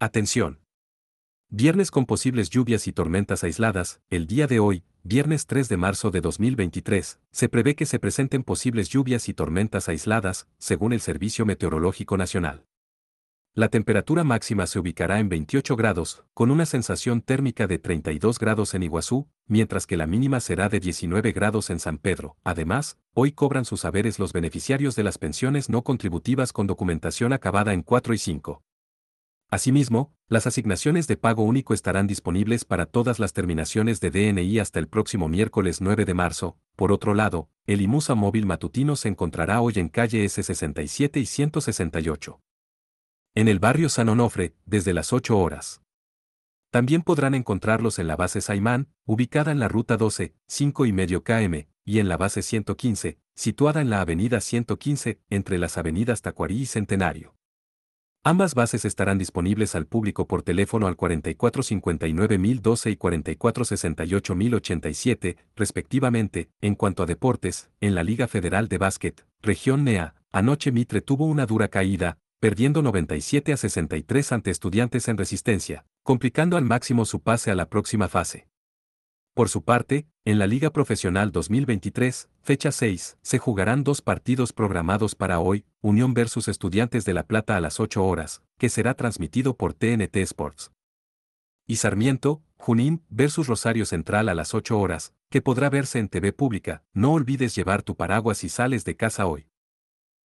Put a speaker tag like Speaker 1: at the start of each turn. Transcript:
Speaker 1: Atención. Viernes con posibles lluvias y tormentas aisladas, el día de hoy, viernes 3 de marzo de 2023, se prevé que se presenten posibles lluvias y tormentas aisladas, según el Servicio Meteorológico Nacional. La temperatura máxima se ubicará en 28 grados, con una sensación térmica de 32 grados en Iguazú, mientras que la mínima será de 19 grados en San Pedro. Además, hoy cobran sus saberes los beneficiarios de las pensiones no contributivas con documentación acabada en 4 y 5. Asimismo, las asignaciones de pago único estarán disponibles para todas las terminaciones de DNI hasta el próximo miércoles 9 de marzo. Por otro lado, el IMUSA móvil matutino se encontrará hoy en calle S67 y 168. En el barrio San Onofre, desde las 8 horas. También podrán encontrarlos en la base Saimán, ubicada en la ruta 12, 5 y medio km, y en la base 115, situada en la avenida 115, entre las avenidas Tacuarí y Centenario. Ambas bases estarán disponibles al público por teléfono al 4459012 y 4468087, respectivamente. En cuanto a deportes, en la Liga Federal de Básquet, Región NEA, anoche Mitre tuvo una dura caída, perdiendo 97 a 63 ante estudiantes en resistencia, complicando al máximo su pase a la próxima fase. Por su parte, en la Liga Profesional 2023, fecha 6, se jugarán dos partidos programados para hoy, Unión versus Estudiantes de La Plata a las 8 horas, que será transmitido por TNT Sports. Y Sarmiento, Junín versus Rosario Central a las 8 horas, que podrá verse en TV Pública. No olvides llevar tu paraguas si sales de casa hoy.